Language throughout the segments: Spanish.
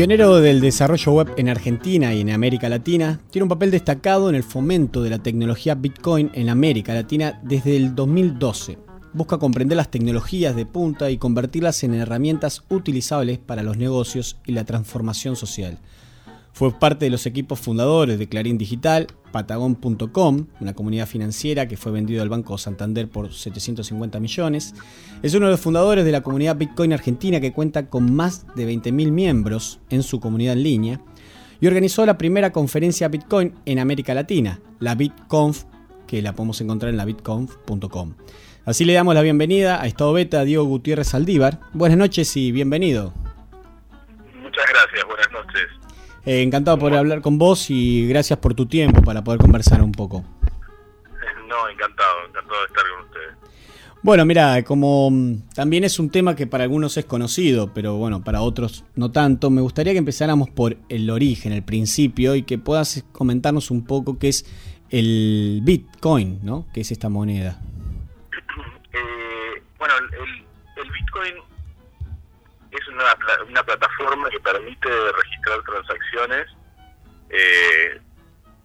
Pionero del desarrollo web en Argentina y en América Latina, tiene un papel destacado en el fomento de la tecnología Bitcoin en América Latina desde el 2012. Busca comprender las tecnologías de punta y convertirlas en herramientas utilizables para los negocios y la transformación social. Fue parte de los equipos fundadores de Clarín Digital, Patagon.com, una comunidad financiera que fue vendido al Banco Santander por 750 millones. Es uno de los fundadores de la comunidad Bitcoin Argentina que cuenta con más de 20.000 miembros en su comunidad en línea y organizó la primera conferencia Bitcoin en América Latina, la BitConf, que la podemos encontrar en la bitconf.com. Así le damos la bienvenida a Estado Beta Diego Gutiérrez Aldívar. Buenas noches y bienvenido. Muchas gracias, buenas noches. Eh, encantado por hablar con vos y gracias por tu tiempo para poder conversar un poco. No, encantado, encantado de estar con ustedes. Bueno, mira, como mm, también es un tema que para algunos es conocido, pero bueno, para otros no tanto, me gustaría que empezáramos por el origen, el principio, y que puedas comentarnos un poco qué es el Bitcoin, ¿no? ¿Qué es esta moneda? Eh, bueno, el, el Bitcoin una, una plataforma que permite registrar transacciones eh,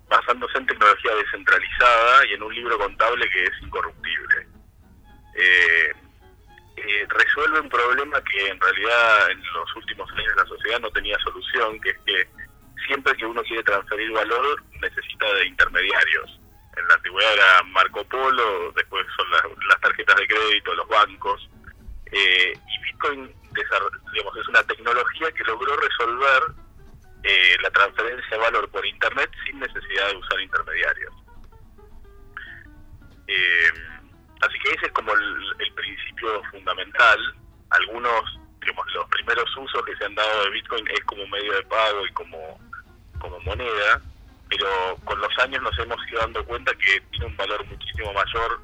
basándose en tecnología descentralizada y en un libro contable que es incorruptible. Eh, eh, resuelve un problema que en realidad en los últimos años la sociedad no tenía solución, que es que siempre que uno quiere transferir valor necesita de intermediarios. En la antigüedad era Marco Polo, después son las, las tarjetas de crédito, los bancos, eh, y Bitcoin digamos, es una tecnología que logró resolver eh, la transferencia de valor por Internet sin necesidad de usar intermediarios. Eh, así que ese es como el, principio fundamental. Algunos, digamos, los primeros usos que se han dado de Bitcoin es como medio de pago y como, como moneda, pero con los años nos hemos ido dando cuenta que tiene un valor muchísimo mayor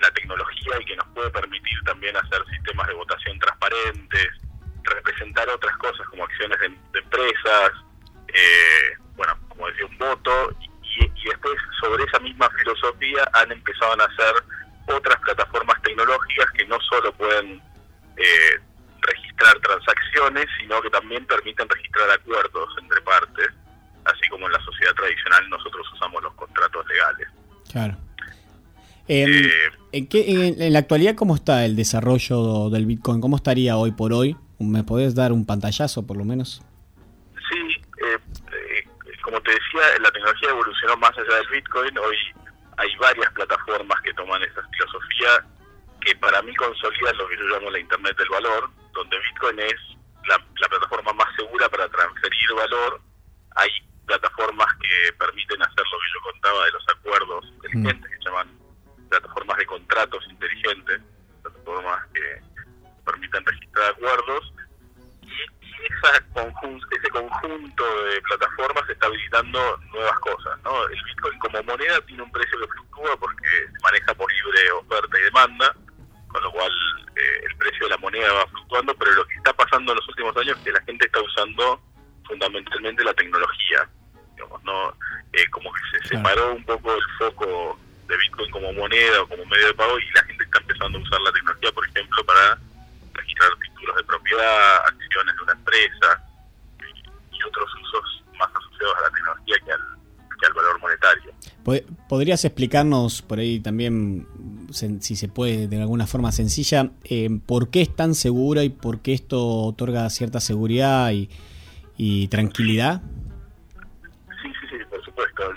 la tecnología y que nos puede permitir también hacer sistemas de votación transparentes, representar otras cosas como acciones de, empresas, eh, bueno, como decía, un voto, y, después sobre esa misma filosofía han empezado a nacer otras plataformas tecnológicas que no solo pueden eh, registrar transacciones, sino que también permiten registrar acuerdos entre partes, así como en la sociedad tradicional nosotros usamos los contratos legales. Claro. Em, eh, ¿en, qué, en, la actualidad, ¿cómo está el desarrollo del Bitcoin? ¿Cómo estaría hoy por hoy? ¿Me podés dar un pantallazo, por lo menos? Sí, eh, eh, como te decía, la tecnología evolucionó más allá del Bitcoin. Hoy hay varias plataformas que toman esa filosofía que para mí consolidan lo que yo llamo la Internet del Valor, donde Bitcoin es la, plataforma más segura para transferir valor. Hay plataformas que permiten hacer lo que yo contaba de los acuerdos inteligentes, mm. que llaman plataformas de contratos inteligentes, plataformas que permitan registrar acuerdos, y, esa ese conjunto de plataformas está habilitando nuevas cosas. ¿no? El Bitcoin como moneda tiene un precio que fluctúa porque se maneja por libre oferta y demanda, con lo cual eh, el precio de la moneda va fluctuando, pero lo que está pasando en los últimos años es que la gente está usando fundamentalmente la tecnología. Digamos, ¿no? Eh, como que se separó un poco el foco de Bitcoin como moneda o como medio de pago y la gente está empezando a usar la tecnología, por ejemplo, para registrar títulos de propiedad, acciones de una empresa y, otros usos más asociados a la tecnología que al, valor monetario. ¿Podrías explicarnos por ahí también, si se puede de alguna forma sencilla, eh, por qué es tan segura y por qué esto otorga cierta seguridad y, y tranquilidad? Sí, sí, sí, por supuesto.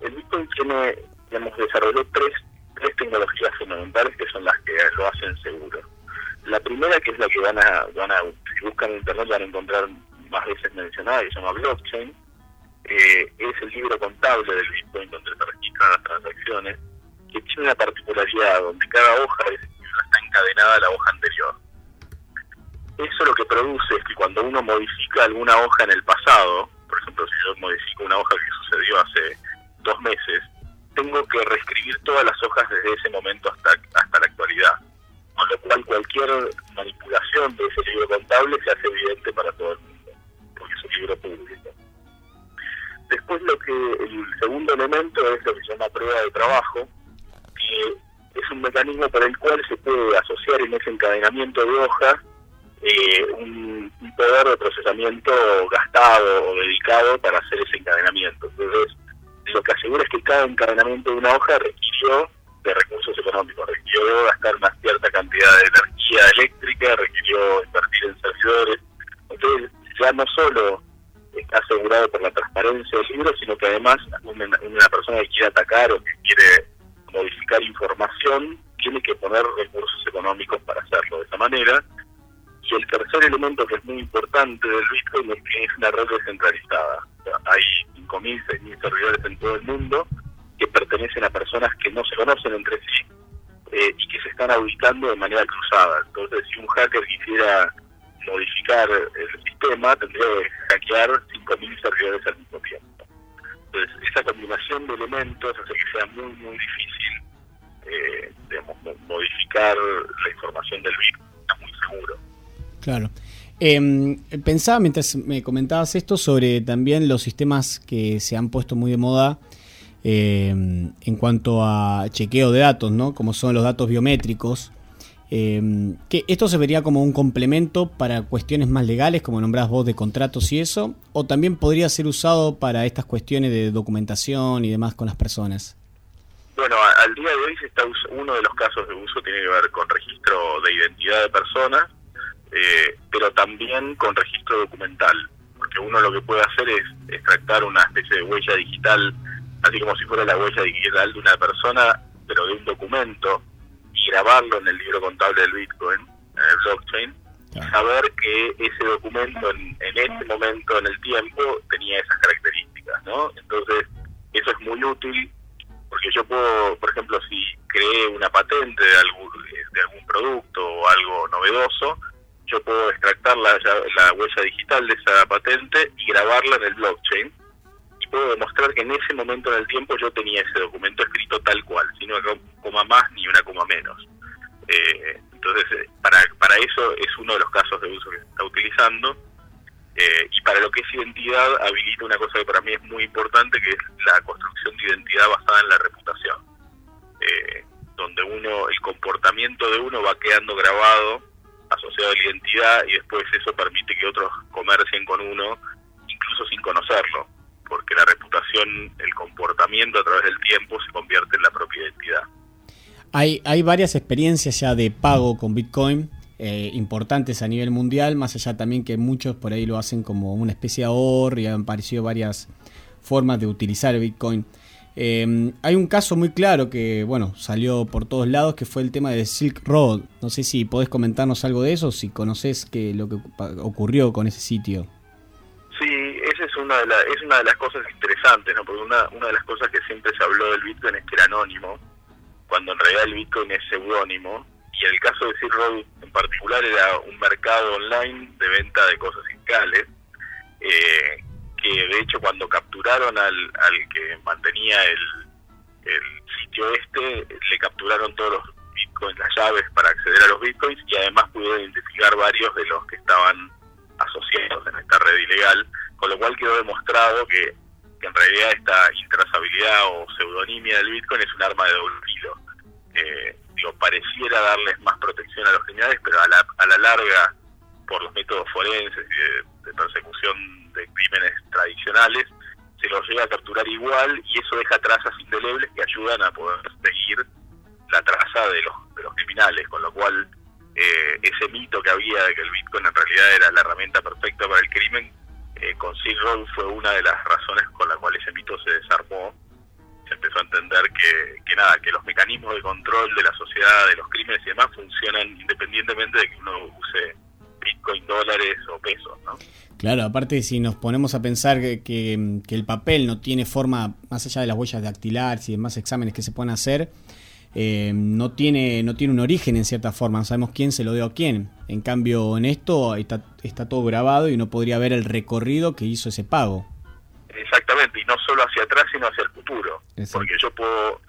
El Bitcoin tiene hemos desarrollado tres, tres tecnologías fundamentales que son las que lo hacen seguro. La primera, que es la que van a, van a si buscan en internet van a encontrar más veces mencionada, que se llama blockchain, eh, es el libro contable del Bitcoin donde se registran las transacciones, que tiene una particularidad donde cada hoja libro está encadenada a la hoja anterior. Eso lo que produce es que cuando uno modifica alguna hoja en el pasado, por ejemplo, si yo modifico una hoja que sucedió hace dos meses, tengo que reescribir todas las hojas desde ese momento hasta, hasta la actualidad. Con lo cual cualquier manipulación de ese libro contable se hace evidente para todo el mundo, porque es un libro público. Después lo que el segundo elemento es lo que se llama prueba de trabajo, que es un mecanismo por el cual se puede asociar en ese encadenamiento de hojas eh, un, poder de procesamiento gastado o dedicado para hacer ese encadenamiento. Entonces, lo que asegura es que cada encadenamiento de una hoja requirió de recursos económicos, requirió gastar una cierta cantidad de energía eléctrica, requirió invertir en servidores. Entonces, ya no solo está asegurado por la transparencia del libro, sino que además una, persona que quiere atacar o que quiere modificar información tiene que poner recursos económicos para hacerlo de esa manera. Y el tercer elemento que es muy importante del Bitcoin es que es una red descentralizada. hay 5.000, 6.000 servidores en todo el mundo que pertenecen a personas que no se conocen entre sí eh, y que se están auditando de manera cruzada. Entonces, si un hacker quisiera modificar el sistema, tendría que hackear 5.000 servidores al mismo tiempo. Entonces, esa combinación de elementos hace que sea muy, muy difícil eh, modificar la información del Bitcoin. Está muy seguro. Claro. Eh, pensaba mientras me comentabas esto sobre también los sistemas que se han puesto muy de moda eh, en cuanto a chequeo de datos, ¿no? Como son los datos biométricos. Eh, que esto se vería como un complemento para cuestiones más legales, como nombrás vos de contratos y eso, o también podría ser usado para estas cuestiones de documentación y demás con las personas. Bueno, al día de hoy se está uno de los casos de uso tiene que ver con registro de identidad de personas eh, pero también con registro documental, porque uno lo que puede hacer es extractar una especie de huella digital, así como si fuera la huella digital de una persona, pero de un documento, y grabarlo en el libro contable del Bitcoin, en el blockchain, y saber que ese documento en, en ese momento en el tiempo tenía esas características, ¿no? Entonces, eso es muy útil porque yo puedo, por ejemplo, si creé una patente de algún, de algún producto o algo novedoso, yo puedo extractar la, la huella digital de esa patente y grabarla en el blockchain y puedo demostrar que en ese momento en el tiempo yo tenía ese documento escrito tal cual, sin una coma más ni una coma menos. Eh, entonces, eh, para, para eso es uno de los casos de uso que se está utilizando. Eh, y para lo que es identidad, habilita una cosa que para mí es muy importante, que es la construcción de identidad basada en la reputación. donde uno, el comportamiento de uno va quedando grabado asociado a la identidad y después eso permite que otros comercien con uno incluso sin conocerlo, porque la reputación, el comportamiento a través del tiempo se convierte en la propia identidad. Hay, hay varias experiencias ya de pago con Bitcoin eh, importantes a nivel mundial, más allá también que muchos por ahí lo hacen como una especie de ahorro y han aparecido varias formas de utilizar Bitcoin. Em, hay un caso muy claro que, bueno, salió por todos lados, que fue el tema de Silk Road. No sé si podés comentarnos algo de eso, si conoces que lo que ocurrió con ese sitio. Sí, esa es una de, la, es una de las cosas interesantes, ¿no? Porque una, una de las cosas que siempre se habló del Bitcoin es que era anónimo, cuando en realidad el Bitcoin es seudónimo. Y el caso de Silk Road en particular era un mercado online de venta de cosas fiscales. Eh, que de hecho cuando capturaron al, al que mantenía el, el sitio este, le capturaron todos los bitcoins, las llaves para acceder a los bitcoins y además pudieron identificar varios de los que estaban asociados en esta red ilegal, con lo cual quedó demostrado que, en realidad esta intrazabilidad o pseudonimia del bitcoin es un arma de doble filo. Eh, digo, pareciera darles más protección a los criminales, pero a la, a la larga, por los métodos forenses y de persecución de crímenes tradicionales, se los llega a capturar igual y eso deja trazas indelebles que ayudan a poder seguir la traza de los, de los criminales, con lo cual eh, ese mito que había de que el Bitcoin en realidad era la herramienta perfecta para el crimen, eh, con Silk Road fue una de las razones con la cual ese mito se desarmó. Se empezó a entender que, que nada, que los mecanismos de control de la sociedad, de los crímenes y demás funcionan independientemente de que uno use Bitcoin, dólares o pesos, ¿no? Claro, aparte si nos ponemos a pensar que, el papel no tiene forma, más allá de las huellas dactilares y demás exámenes que se pueden hacer, eh, no, tiene, no tiene un origen en cierta forma, no sabemos quién se lo dio a quién. En cambio, en esto está, está todo grabado y no podría ver el recorrido que hizo ese pago. Exactamente, y no solo hacia atrás, sino hacia el futuro. Porque yo puedo,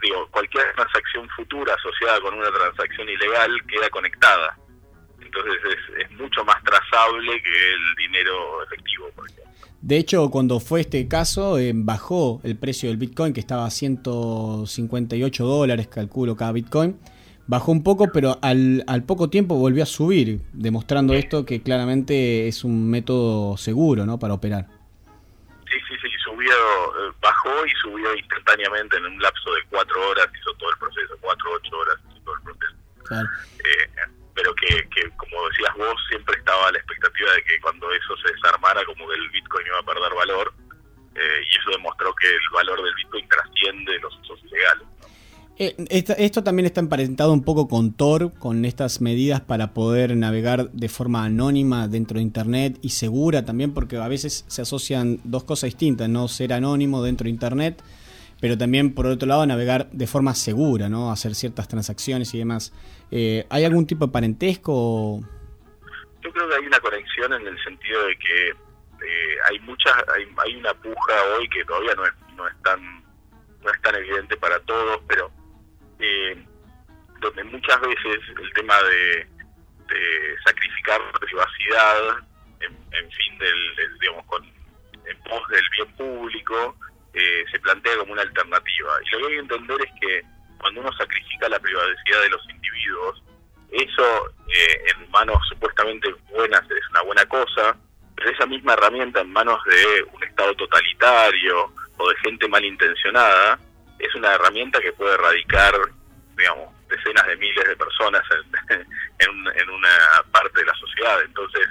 digo, cualquier transacción futura asociada con una transacción ilegal queda conectada entonces es, mucho más trazable que el dinero efectivo, por ejemplo. De hecho, cuando fue este caso, eh, bajó el precio del Bitcoin, que estaba a 158 dólares, calculo, cada Bitcoin, bajó un poco, pero al, al poco tiempo volvió a subir, demostrando esto que claramente es un método seguro ¿no? para operar. Sí, sí, sí, subió, eh, bajó y subió instantáneamente en un lapso de cuatro horas, hizo todo el proceso, cuatro, ocho horas hizo todo el proceso. Claro. Eh, que, como decías vos, siempre estaba la expectativa de que cuando eso se desarmara, como que el Bitcoin iba a perder valor, eh, y eso demostró que el valor del Bitcoin trasciende los usos ilegales. Eh, esto, también está emparentado un poco con Tor, con estas medidas para poder navegar de forma anónima dentro de Internet y segura también, porque a veces se asocian dos cosas distintas, no ser anónimo dentro de Internet, pero también por otro lado navegar de forma segura, ¿no? hacer ciertas transacciones y demás. Eh, ¿Hay algún tipo de parentesco? Yo creo que hay una conexión en el sentido de que eh, hay muchas, hay, hay una puja hoy que todavía no es, no es tan no es tan evidente para todos, pero eh, donde muchas veces el tema de, sacrificar la privacidad en, fin del, digamos con en pos del bien público eh, se plantea como una alternativa y lo que hay que entender es que cuando uno sacrifica la privacidad de los individuos eso eh, en manos supuestamente buenas es una buena cosa pero esa misma herramienta en manos de un estado totalitario o de gente malintencionada es una herramienta que puede erradicar, digamos, decenas de miles de personas en, en, una parte de la sociedad. Entonces,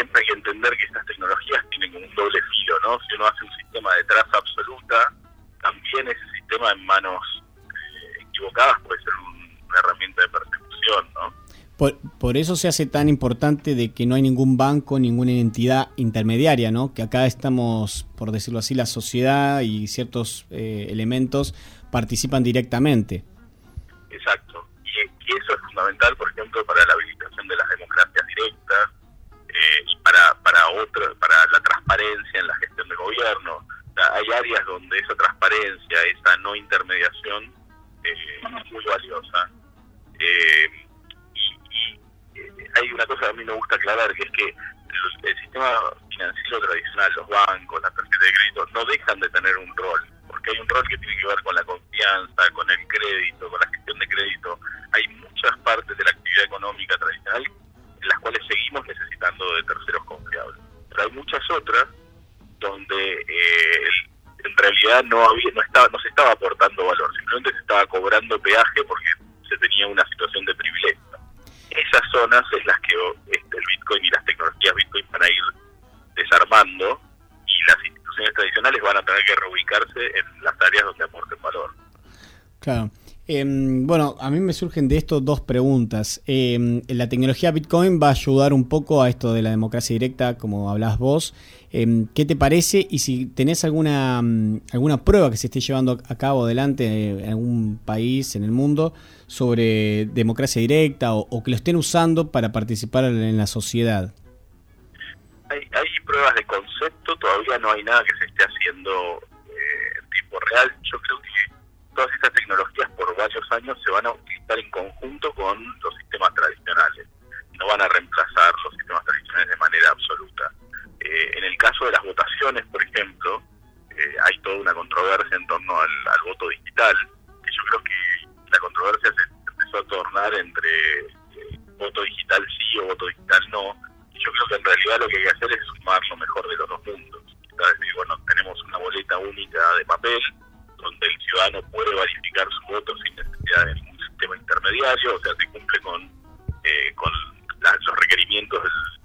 siempre hay que entender que estas tecnologías tienen un doble filo, ¿no? Si uno hace un sistema de traza absoluta, también ese sistema en manos eh, equivocadas puede ser una herramienta de persecución, ¿no? Por, eso se hace tan importante de que no hay ningún banco, ninguna entidad intermediaria, ¿no? Que acá estamos, por decirlo así, la sociedad y ciertos eh, elementos participan directamente. Exacto. Y, eso es fundamental, por ejemplo, para la habilitación de las democracias directas eh, y para, para, otro, para la transparencia en la gestión de gobierno. hay áreas donde esa transparencia, esa no intermediación eh, es muy valiosa. Eh, hay una cosa que a mí me gusta aclarar, que es que el, sistema financiero tradicional, los bancos, las tarjetas de crédito, no dejan de tener un rol, porque hay un rol que tiene que ver con la confianza, con el crédito, con la gestión de crédito. Hay muchas partes de la actividad económica tradicional en las cuales seguimos necesitando de terceros confiables. Pero hay muchas otras donde eh, en realidad no había, no estaba, no se estaba aportando valor, simplemente se estaba cobrando peaje porque se tenía una situación de privilegio esas zonas es las que este, el Bitcoin y las tecnologías Bitcoin van a ir desarmando y las instituciones tradicionales van a tener que reubicarse en las áreas donde aporten valor. Claro. Em, bueno, a mí me surgen de esto dos preguntas. Eh, la tecnología Bitcoin va a ayudar un poco a esto de la democracia directa, como hablas vos. Em, ¿Qué te parece? Y si tenés alguna, mm, alguna prueba que se esté llevando a cabo adelante en algún país, en el mundo, sobre democracia directa o, que lo estén usando para participar en la sociedad. Hay, hay, pruebas de concepto, todavía no hay nada que se esté haciendo eh, en tiempo real. Yo creo que todas estas tecnologías por varios años se van a utilizar en conjunto con los sistemas tradicionales. No van a reemplazar los sistemas tradicionales de manera absoluta. Eh, en el caso de las votaciones, por ejemplo, eh, hay toda una controversia en torno al, voto digital, yo creo que la controversia se empezó a tornar entre eh, voto digital sí o voto digital no. Y yo creo que en realidad lo que hay que hacer es sumar lo mejor de los dos mundos. Es decir, bueno, tenemos una boleta única de papel, donde el ciudadano puede verificar su voto sin necesidad de ningún sistema intermediario, o sea, se cumple con, con los requerimientos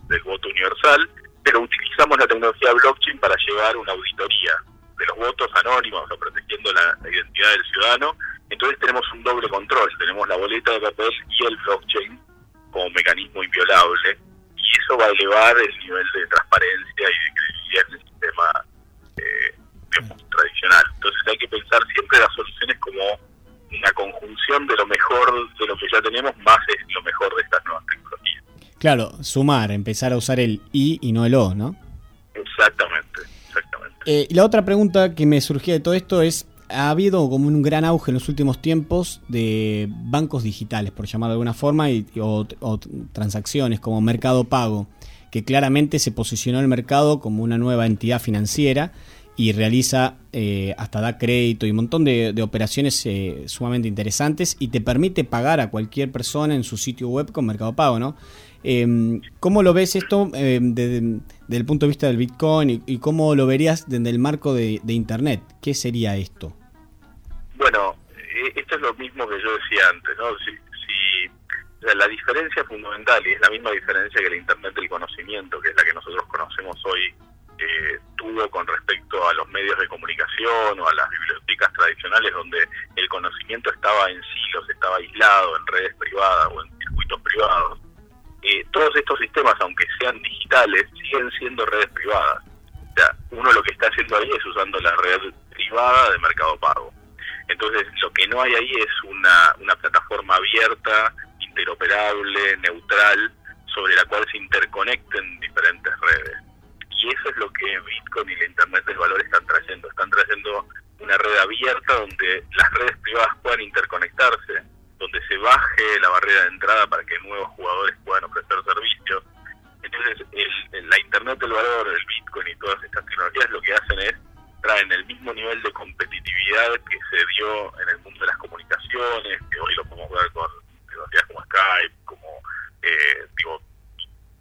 del voto universal pero utilizamos la tecnología blockchain para llevar una auditoría de los votos anónimos o protegiendo la, identidad del ciudadano. Entonces tenemos un doble control, tenemos la boleta de papel y el blockchain como mecanismo inviolable y eso va a elevar el nivel pensar siempre las soluciones como una conjunción de lo mejor de lo que ya tenemos más es lo mejor de estas nuevas tecnologías. Claro, sumar, empezar a usar el I y no el O, ¿no? Exactamente, exactamente. Eh, la otra pregunta que me surgía de todo esto es, ha habido como un gran auge en los últimos tiempos de bancos digitales, por llamarlo de alguna forma, y, o, transacciones como Mercado Pago, que claramente se posicionó el mercado como una nueva entidad financiera y realiza eh, hasta da crédito y un montón de, operaciones eh, sumamente interesantes y te permite pagar a cualquier persona en su sitio web con Mercado Pago, ¿no? Em, ¿Cómo lo ves esto em, desde, el punto de vista del Bitcoin y, cómo lo verías desde el marco de, Internet? ¿Qué sería esto? Bueno, e, esto es lo mismo que yo decía antes, ¿no? Si, la diferencia fundamental, y es la misma diferencia que el Internet del conocimiento, que es la que nosotros conocemos hoy, con respecto a los medios de comunicación o a las bibliotecas tradicionales donde el conocimiento estaba en silos, estaba aislado en redes privadas o en circuitos privados. Eh, todos estos sistemas, aunque sean digitales, siguen siendo redes privadas. O sea, uno lo que está haciendo ahí es usando la red privada de Mercado Pago. Entonces, lo que no hay ahí es una, una plataforma abierta, interoperable, neutral, sobre la cual se interconecten y eso es lo que Bitcoin y la Internet del Valor están trayendo. Están trayendo una red abierta donde las redes privadas puedan interconectarse, donde se baje la barrera de entrada para que nuevos jugadores puedan ofrecer servicios. Entonces, la Internet del Valor, el Bitcoin y todas estas tecnologías lo que hacen es traen el mismo nivel de competitividad que se dio en el mundo de las comunicaciones, que hoy lo podemos ver con tecnologías como Skype, como eh, digo,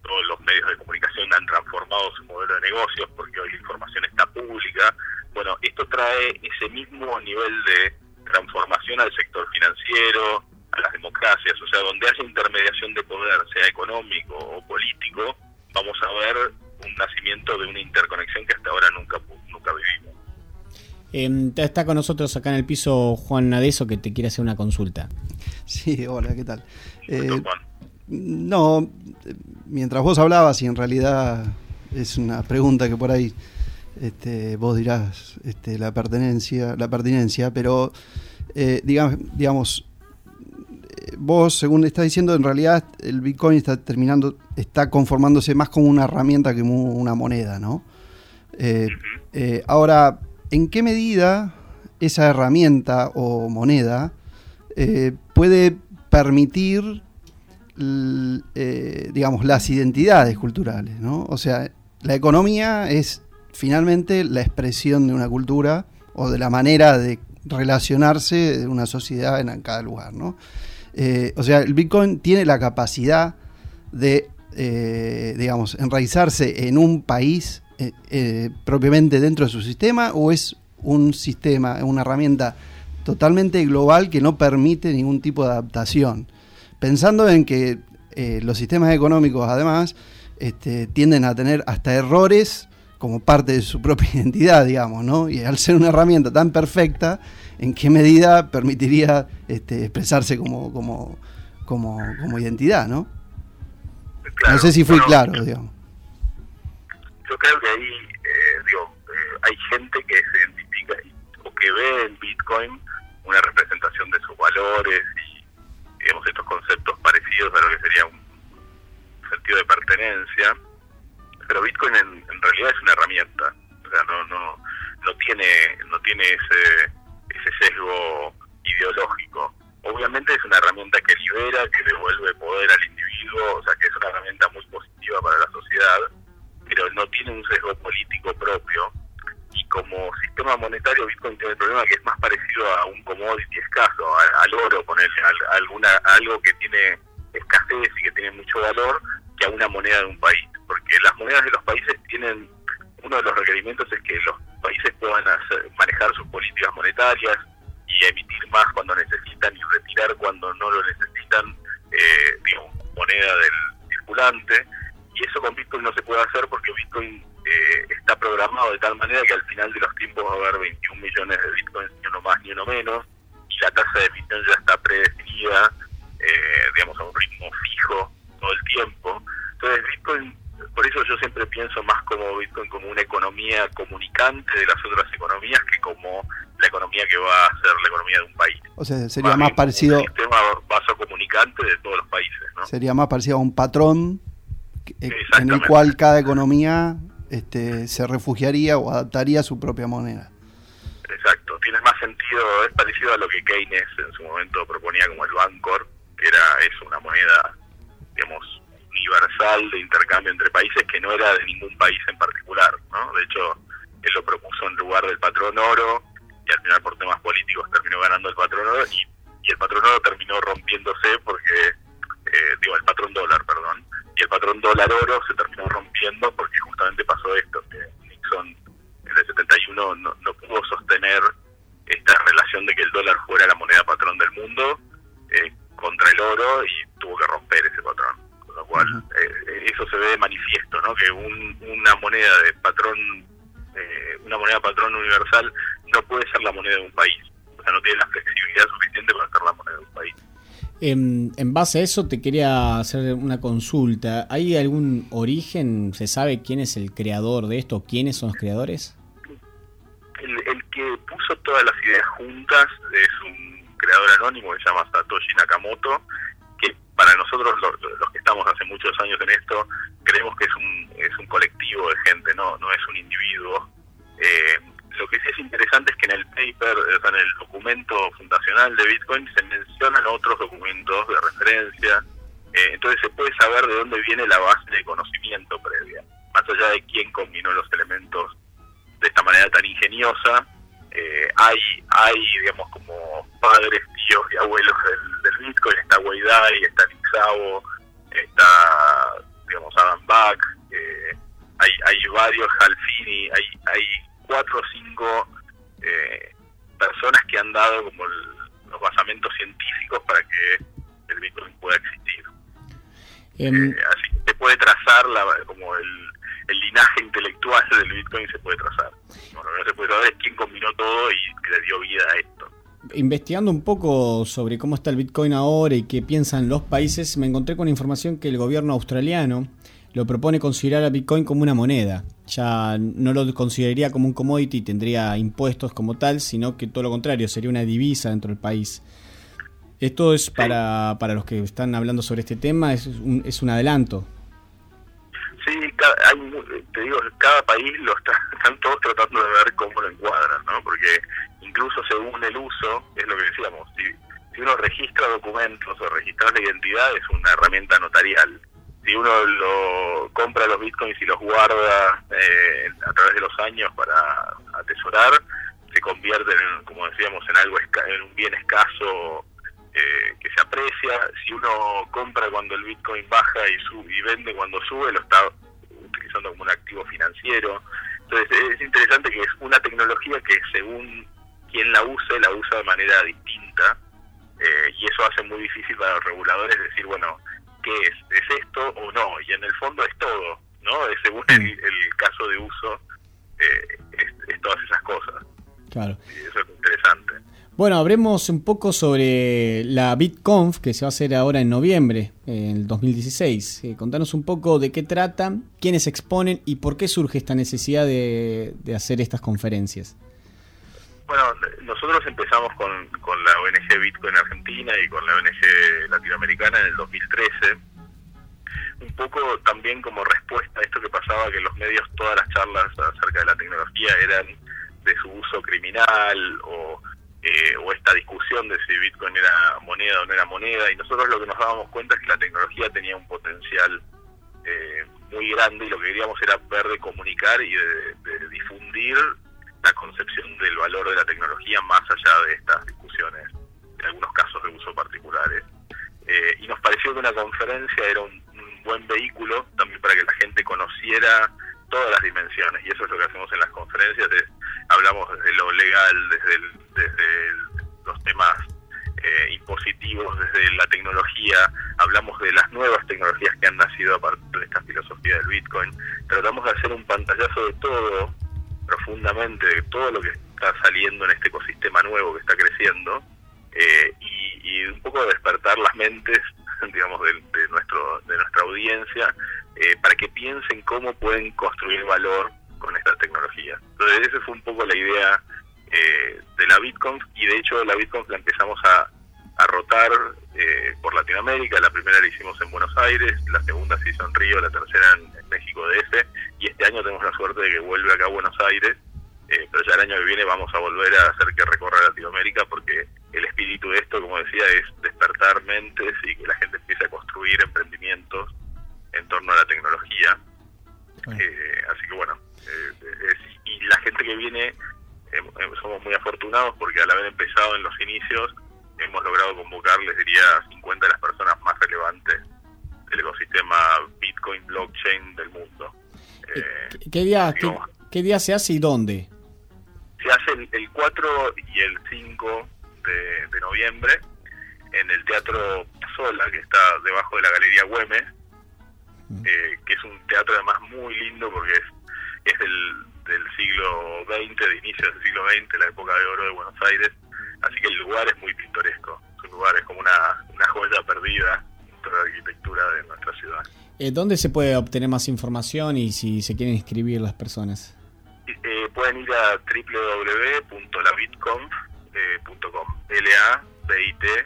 todos los medios de comunicación han transformado su modelo de negocios porque hoy la información está pública. Bueno, esto trae ese mismo nivel de transformación al sector financiero, a las democracias, o sea, donde haya intermediación de poder, sea económico o político, vamos a ver un nacimiento de una interconexión que hasta ahora nunca, nunca vivimos. Eh, está con nosotros acá en el piso Juan Nadeso que te quiere hacer una consulta. Sí, hola, ¿qué tal? Eh, no, mientras vos hablabas y en realidad es una pregunta que por ahí este, vos dirás este, la pertenencia, la pertinencia, pero eh, digamos, digamos, vos según estás diciendo en realidad el Bitcoin está terminando, está conformándose más como una herramienta que como una moneda, ¿no? Eh, eh, ahora, ¿en qué medida esa herramienta o moneda puede permitir eh, digamos, las identidades culturales, ¿no? O sea, la economía es finalmente la expresión de una cultura o de la manera de relacionarse de una sociedad en cada lugar, ¿no? Eh, o sea, el Bitcoin tiene la capacidad de, eh, digamos, enraizarse en un país propiamente dentro de su sistema o es un sistema, una herramienta totalmente global que no permite ningún tipo de adaptación pensando en que eh, los sistemas económicos además este, tienden a tener hasta errores como parte de su propia identidad, digamos, ¿no? Y al ser una herramienta tan perfecta, ¿en qué medida permitiría este, expresarse como, como, como, como identidad, ¿no? no sé si fui claro, digamos. Yo creo que ahí, eh, digo, eh, hay gente que se identifica o que ve en Bitcoin una representación de sus valores digamos, estos conceptos parecidos a lo que sería un sentido de pertenencia, pero Bitcoin en, realidad es una herramienta, o sea, no, no, no tiene, no tiene ese, ese sesgo ideológico. Obviamente es una herramienta que libera, que devuelve poder al individuo, o sea, que es una herramienta muy positiva para la sociedad, pero no tiene un sesgo político propio como sistema monetario Bitcoin tiene el problema que es más parecido a un commodity escaso, al oro, ponerle alguna, algo que tiene escasez y que tiene mucho valor, a una moneda de un país. Porque las monedas de los países tienen, uno de los requerimientos es que los países puedan manejar sus políticas monetarias y emitir más cuando necesitan y retirar cuando no lo necesitan, eh, digamos, moneda del circulante. Y eso con Bitcoin no se puede hacer porque Bitcoin eh, está programado de tal manera que al final de los tiempos va a haber 21 millones de bitcoins, ni uno más ni uno menos, y la tasa de emisión ya está predefinida, eh, digamos, a un economía comunicante de las otras economías que como la economía que va a ser la economía de un país. O sea, sería más, parecido... Un sistema vaso comunicante de todos los países, ¿no? Sería más parecido a un patrón en el cual cada economía este, se refugiaría o adaptaría a su propia moneda. Exacto, tiene más sentido, es parecido a lo que Keynes en su momento proponía como el Bancor, que era es una moneda, digamos, universal de intercambio entre países que no era de ningún país en particular, ¿no? De hecho, él lo propuso en lugar del patrón oro y al final por temas políticos terminó ganando el patrón oro y, el patrón oro terminó rompiéndose porque, eh, digo, el patrón dólar, perdón, y el patrón dólar oro se terminó rompiendo porque justamente pasó esto, que Nixon en el 71 no, no pudo sostener esta relación de que el dólar fuera la moneda patrón del mundo eh, contra el oro y tuvo que romper ese patrón. Con lo cual, eh, eso se ve de manifiesto, ¿no? Que una moneda de patrón, eh, una moneda patrón universal no puede ser la moneda de un país. O sea, no tiene la flexibilidad suficiente para ser la moneda de un país. En, en, base a eso te quería hacer una consulta. ¿Hay algún origen? ¿Se sabe quién es el creador de esto? ¿Quiénes son los creadores? el, que puso todas las ideas juntas es un creador anónimo que se llama Satoshi Nakamoto, para nosotros los, que estamos hace muchos años en esto, creemos que es un, es un colectivo de gente, no, no es un individuo. Eh, lo que sí es interesante es que en el paper, en el documento fundacional de Bitcoin, se mencionan otros documentos de referencia, eh, entonces se puede saber de dónde viene la base de conocimiento previa, más allá de quién combinó los elementos de esta manera tan ingeniosa. Eh, hay, hay, digamos, como padres, tíos y abuelos del, Bitcoin, está Weidai, está Nixabo, está, digamos, Adam Back, eh, hay, hay varios, Halfini, hay, hay cuatro o cinco eh, personas que han dado como los basamentos científicos para que el Bitcoin pueda existir. Em, así que se puede trazar la, como el, el linaje intelectual del Bitcoin se puede trazar. No se puede saber quién combinó todo y le dio vida a esto. Investigando un poco sobre cómo está el Bitcoin ahora y qué piensan los países, me encontré con información que el gobierno australiano lo propone considerar al Bitcoin como una moneda. Ya no lo consideraría como un commodity, tendría impuestos como tal, sino que todo lo contrario, sería una divisa dentro del país. Esto es para, para los que están hablando sobre este tema, es un, es un adelanto. Sí, hay, te digo, cada país lo está, están todos tratando de ver cómo lo encuadran, ¿no? Porque incluso según el uso, es lo que decíamos, si, si uno registra documentos o registrar la identidad es una herramienta notarial. Si uno lo compra los bitcoins y los guarda eh, a través de los años para atesorar, se convierten, en, como decíamos, en algo en un bien escaso eh, que se aprecia. Si uno compra cuando el Bitcoin baja y, sube, y vende cuando sube, lo está utilizando como un activo financiero. Entonces es interesante que es una tecnología que según quien la use, la usa de manera distinta. Eh, y eso hace muy difícil para los reguladores decir, bueno, ¿qué es? ¿Es esto o no? Y en el fondo es todo, ¿no? según el, el, caso de uso, eh, es, todas esas cosas. Claro. Y eso es interesante. Bueno, hablemos un poco sobre la BitConf que se va a hacer ahora en noviembre, en el 2016. Eh, contanos un poco de qué trata, quiénes exponen y por qué surge esta necesidad de, hacer estas conferencias. Bueno, nosotros empezamos con, la ONG Bitcoin Argentina y con la ONG latinoamericana en el 2013. Un poco también como respuesta a esto que pasaba, que en los medios todas las charlas acerca de la tecnología eran de su uso criminal o eh, o esta discusión de si Bitcoin era moneda o no era moneda, y nosotros lo que nos dábamos cuenta es que la tecnología tenía un potencial eh, muy grande y lo que queríamos era ver de comunicar y de, difundir la concepción del valor de la tecnología más allá de estas discusiones, en algunos casos de uso particulares. Eh, y nos pareció que una conferencia era un, un buen vehículo también para que la gente conociera todas las dimensiones, y eso es lo que hacemos en las conferencias, es, hablamos desde lo legal, desde desde los temas eh, impositivos, desde la tecnología, hablamos de las nuevas tecnologías que han nacido a partir de esta filosofía del Bitcoin, tratamos de hacer un pantallazo de todo, profundamente, de todo lo que está saliendo en este ecosistema nuevo que está creciendo, eh, y, un poco despertar las mentes, digamos, de, nuestro, de nuestra audiencia, eh, para que piensen cómo pueden construir valor con esta tecnología. Entonces, esa fue un poco la idea eh, de la BitConf y de hecho la BitConf la empezamos a, rotar eh, por Latinoamérica, la primera la hicimos en Buenos Aires, la segunda se hizo en Río, la tercera en, México DF y este año tenemos la suerte de que vuelve acá a Buenos Aires, eh, pero ya el año que viene vamos a volver a hacer que recorra Latinoamérica porque el espíritu de esto, como decía, es despertar mentes y que la gente empiece a construir emprendimientos en torno a la tecnología. así que bueno, y la gente tiene. Em, em, somos muy afortunados porque al haber empezado en los inicios hemos logrado convocar, les diría, 50 de las personas más relevantes del ecosistema Bitcoin, blockchain del mundo. Eh, ¿Qué, día, qué, día se hace y dónde? Se hace el, 4 y el 5 de, noviembre en el Teatro Sola, que está debajo de la Galería Güemes, eh, que es un teatro además muy lindo porque es, es del, del siglo XX, de inicio del siglo XX, la época de oro de Buenos Aires, así que el lugar es muy pintoresco, su lugar es como una, una joya perdida dentro de la arquitectura de nuestra ciudad. Eh, ¿Dónde se puede obtener más información y si se quieren inscribir las personas? Eh, pueden ir a www.labitconf.com, L-A-B-I-T-C-O-N-F,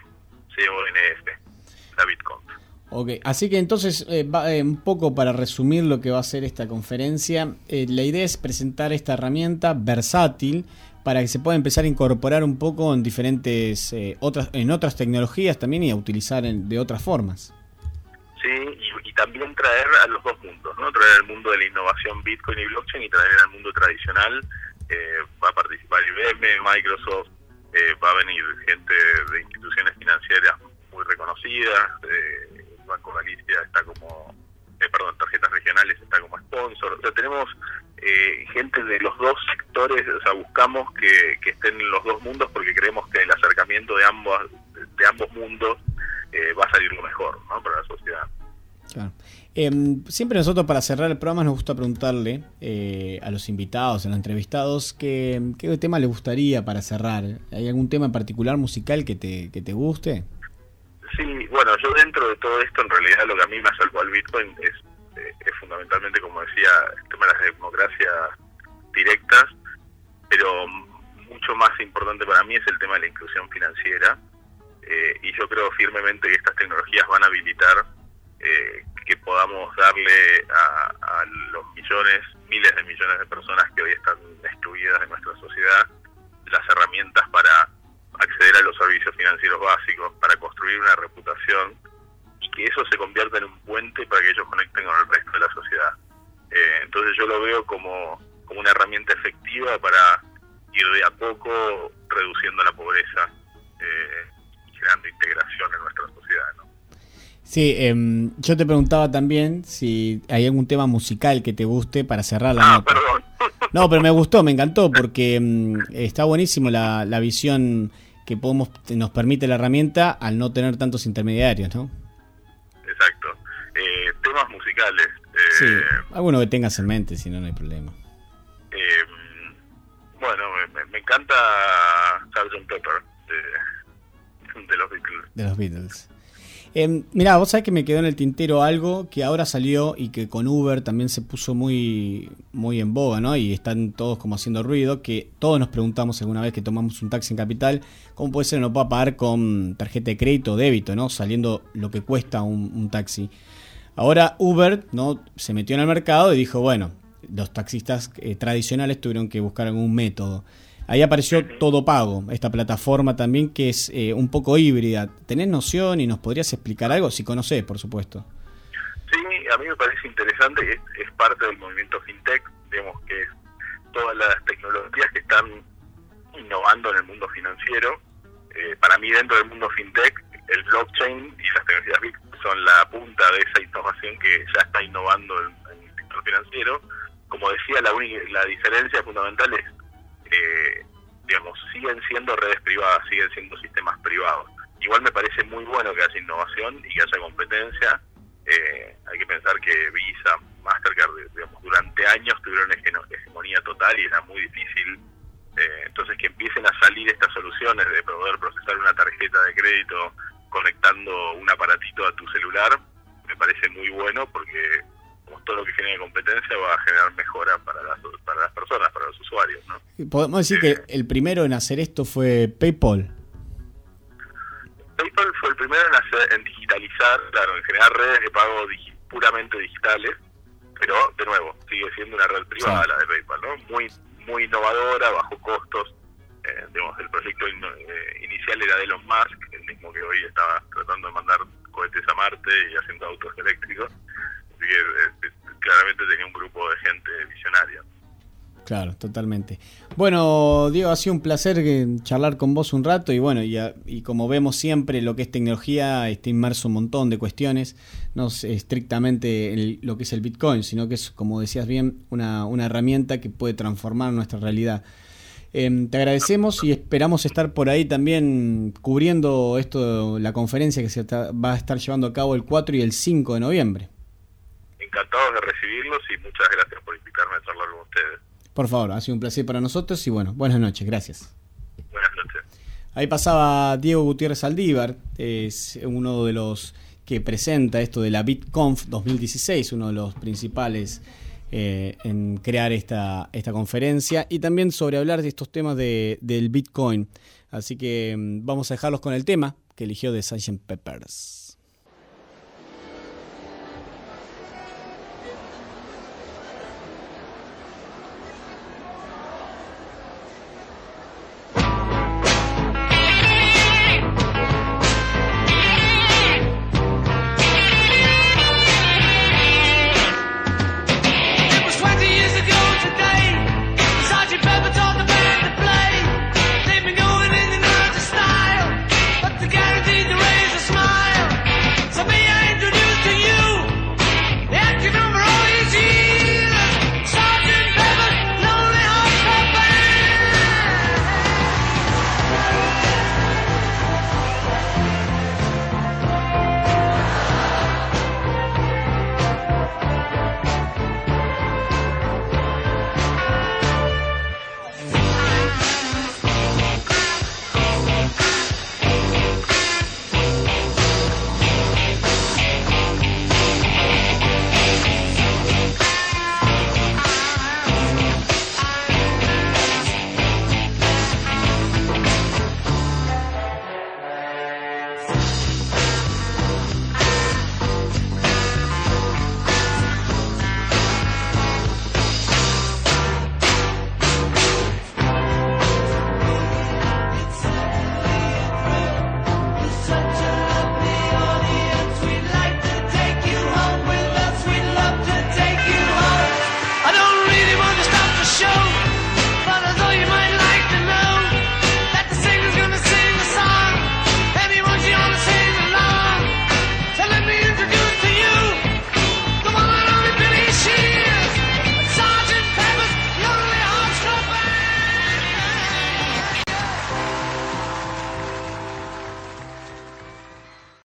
labitconf. Ok, así que entonces, eh, un poco para resumir lo que va a ser esta conferencia, la idea es presentar esta herramienta versátil para que se pueda empezar a incorporar un poco en diferentes otras en otras tecnologías también y a utilizar de otras formas y, también traer a los dos mundos, ¿no? Traer al mundo de la innovación Bitcoin y blockchain y traer al mundo tradicional. Eh, va a participar IBM, Microsoft, eh, va a venir gente de instituciones financieras muy reconocidas, eh, Banco Galicia está como, eh, perdón, tarjetas regionales está como sponsor, o sea, tenemos gente de los dos sectores, o sea, buscamos que, que estén en los dos mundos porque creemos que el acercamiento de ambos, de ambos mundos va a salir lo mejor ¿no? para la sociedad. Claro. Em, siempre nosotros para cerrar el programa nos gusta preguntarle eh, a los invitados, a los entrevistados, qué, qué tema les gustaría para cerrar. ¿Hay algún tema en particular musical que te, que te guste? Dentro de todo esto, en realidad lo que a mí me acercó al Bitcoin es, eh, es fundamentalmente, como decía, el tema de las democracias directas, pero mucho más importante para mí es el tema de la inclusión financiera. Eh, y yo creo firmemente que estas tecnologías van a habilitar eh, que podamos darle a, los millones, miles de millones de personas que hoy están excluidas de nuestra sociedad las herramientas para acceder a los servicios financieros básicos, para construir una reputación y que eso se convierta en un puente para que ellos conecten con el resto de la sociedad. Eh, entonces yo lo veo como, como una herramienta efectiva para ir de a poco reduciendo la pobreza, eh, generando integración en nuestra sociedad. ¿no? Sí, eh, yo te preguntaba también si hay algún tema musical que te guste para cerrar la ah, nota. Perdón. No, pero me gustó, me encantó porque mm, está buenísimo la, la visión que podemos nos permite la herramienta al no tener tantos intermediarios, ¿no? Exacto. Eh, temas musicales. Eh, sí, alguno que tengas en mente, si no, no hay problema. Eh, bueno, me, me encanta Sgt. Pepper de, de los Beatles. De los Beatles. Eh, mirá, vos sabés que me quedó en el tintero algo que ahora salió y que con Uber también se puso muy, muy en boga, ¿no? Y están todos como haciendo ruido, que todos nos preguntamos alguna vez que tomamos un taxi en Capital, ¿cómo puede ser que no pueda pagar con tarjeta de crédito o débito, ¿no? Saliendo lo que cuesta un, taxi. Ahora Uber, ¿no? Se metió en el mercado y dijo, bueno, los taxistas eh, tradicionales tuvieron que buscar algún método. Ahí apareció Todo Pago, esta plataforma también que es eh, un poco híbrida. ¿Tenés noción y nos podrías explicar algo? Si conocés, por supuesto. Sí, a mí me parece interesante, es, es parte del movimiento FinTech, digamos que es todas las tecnologías que están innovando en el mundo financiero. Eh, para mí dentro del mundo FinTech, el blockchain y las tecnologías BIC son la punta de esa innovación que ya está innovando en, el sector financiero. Como decía, la, la diferencia fundamental es eh, digamos, siguen siendo redes privadas, siguen siendo sistemas privados. Igual me parece muy bueno que haya innovación y que haya competencia. Eh, hay que pensar que Visa, Mastercard, digamos, durante años tuvieron hegemonía total y era muy difícil. Eh, entonces, que empiecen a salir estas soluciones de poder procesar una tarjeta de crédito conectando un aparatito a tu celular, me parece muy bueno porque todo lo que genere competencia va a generar mejora para las, para las personas, para los usuarios. ¿no? Podemos decir que el primero en hacer esto fue PayPal. PayPal fue el primero en, hacer, en digitalizar, claro, en generar redes de pago puramente digitales, pero de nuevo, sigue siendo una red privada la de PayPal, ¿no? Muy, muy innovadora, bajo costos. Eh, digamos, el proyecto eh, inicial era de Elon Musk, el mismo que hoy estaba tratando de mandar cohetes a Marte y haciendo autos eléctricos. Así que eh, claramente tenía un grupo de gente visionaria. Claro, totalmente. Bueno, Diego, ha sido un placer eh, charlar con vos un rato y bueno, y, como vemos siempre lo que es tecnología está inmerso un montón de cuestiones, no es estrictamente lo que es el Bitcoin, sino que es, como decías bien, una, herramienta que puede transformar nuestra realidad. Em, te agradecemos y esperamos estar por ahí también cubriendo esto, la conferencia que se va a estar llevando a cabo el 4 y el 5 de noviembre. Encantados de recibirlos y muchas gracias por invitarme a charlar con ustedes. Por favor, ha sido un placer para nosotros y bueno, buenas noches, gracias. Buenas noches. Ahí pasaba Diego Gutiérrez Aldívar, es uno de los que presenta esto de la BitConf 2016, uno de los principales eh, en crear esta, esta conferencia y también sobre hablar de estos temas de, del Bitcoin. Así que mm, vamos a dejarlos con el tema que eligió de Sgt. Peppers.